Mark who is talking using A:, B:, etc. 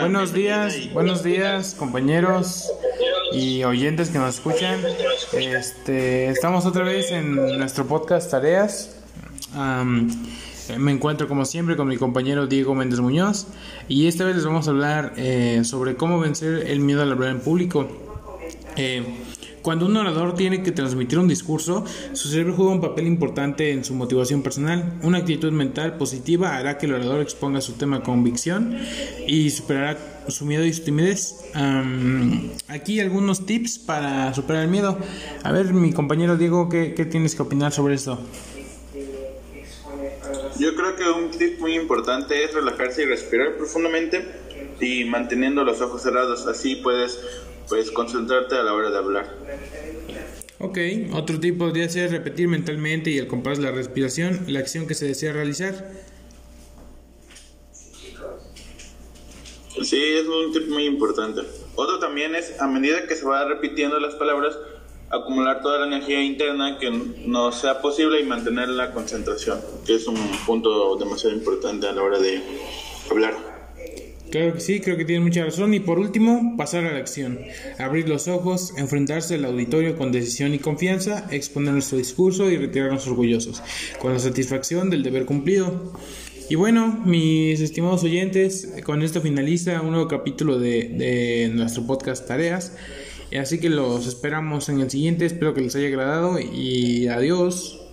A: Buenos días, buenos días compañeros y oyentes que nos escuchan. Este, estamos otra vez en nuestro podcast Tareas. me encuentro como siempre con mi compañero Diego Méndez Muñoz y esta vez les vamos a hablar eh, sobre cómo vencer el miedo al hablar en público. Eh, cuando un orador tiene que transmitir un discurso, su cerebro juega un papel importante en su motivación personal. Una actitud mental positiva hará que el orador exponga su tema con convicción y superará su miedo y su timidez. aquí algunos tips para superar el miedo. A ver, mi compañero Diego, ¿qué, ¿qué tienes que opinar sobre esto?
B: Yo creo que un tip muy importante es relajarse y respirar profundamente y manteniendo los ojos cerrados. Así puedes pues concentrarte a la hora de hablar.
A: Ok, otro tip podría ser repetir mentalmente y al compás la respiración la acción que se desea realizar.
B: Sí, es un tip muy importante. Otro también es, a medida que se va repitiendo las palabras, acumular toda la energía interna que no sea posible y mantener la concentración, que es un punto demasiado importante a la hora de hablar.
A: Claro que sí, creo que tiene mucha razón. Y por último, pasar a la acción. Abrir los ojos, enfrentarse al auditorio con decisión y confianza, exponer nuestro discurso y retirarnos orgullosos, con la satisfacción del deber cumplido. Y bueno, mis estimados oyentes, con esto finaliza un nuevo capítulo de, de nuestro podcast Tareas. Así que los esperamos en el siguiente, espero que les haya agradado y adiós.